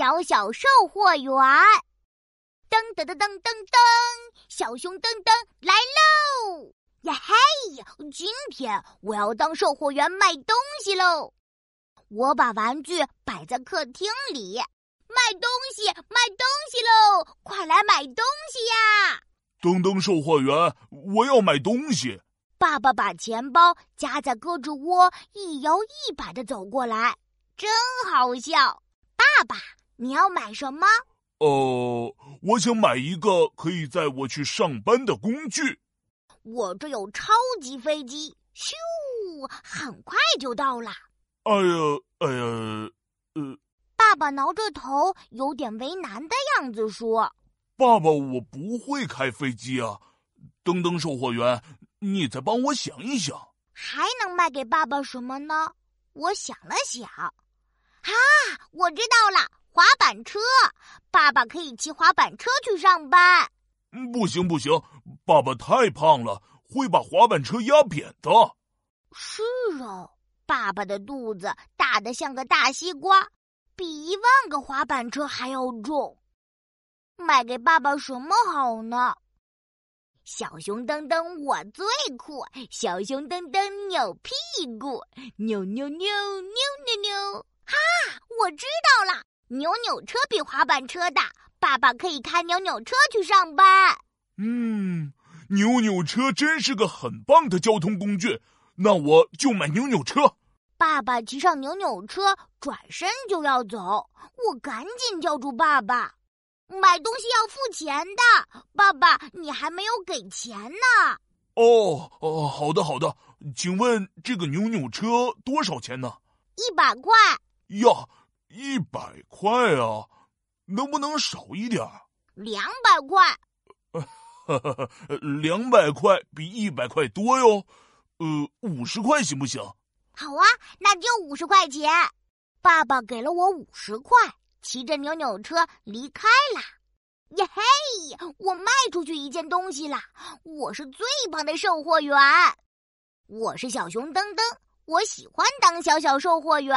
小小售货员。噔噔噔噔噔噔，小熊噔噔来喽！呀嘿，今天我要当售货员卖东西喽！我把玩具摆在客厅里，卖东西，卖东西喽！快来买东西呀！噔噔售货员，我要买东西。爸爸把钱包夹在胳肢窝，一摇一摆的走过来，真好笑。爸爸，你要买什么？呃，我想买一个可以载我去上班的工具。我这有超级飞机，咻，很快就到了。哎呀，哎呀，呃，爸爸挠着头，有点为难的样子说：“爸爸，我不会开飞机啊。”噔噔售货员，你再帮我想一想，还能卖给爸爸什么呢？我想了想，啊，我知道了。滑板车，爸爸可以骑滑板车去上班。不行不行，爸爸太胖了，会把滑板车压扁的。是啊，爸爸的肚子大的像个大西瓜，比一万个滑板车还要重。卖给爸爸什么好呢？小熊噔噔，我最酷！小熊噔噔扭屁股，扭扭扭扭扭扭！哈，我知道了。扭扭车比滑板车大，爸爸可以开扭扭车去上班。嗯，扭扭车真是个很棒的交通工具，那我就买扭扭车。爸爸骑上扭扭车，转身就要走，我赶紧叫住爸爸：“买东西要付钱的，爸爸，你还没有给钱呢。”哦哦，好的好的，请问这个扭扭车多少钱呢？一百块。呀。一百块啊，能不能少一点？两百块。两百块比一百块多哟。呃，五十块行不行？好啊，那就五十块钱。爸爸给了我五十块，骑着扭扭车离开了。耶嘿，我卖出去一件东西啦！我是最棒的售货员。我是小熊噔噔，我喜欢当小小售货员。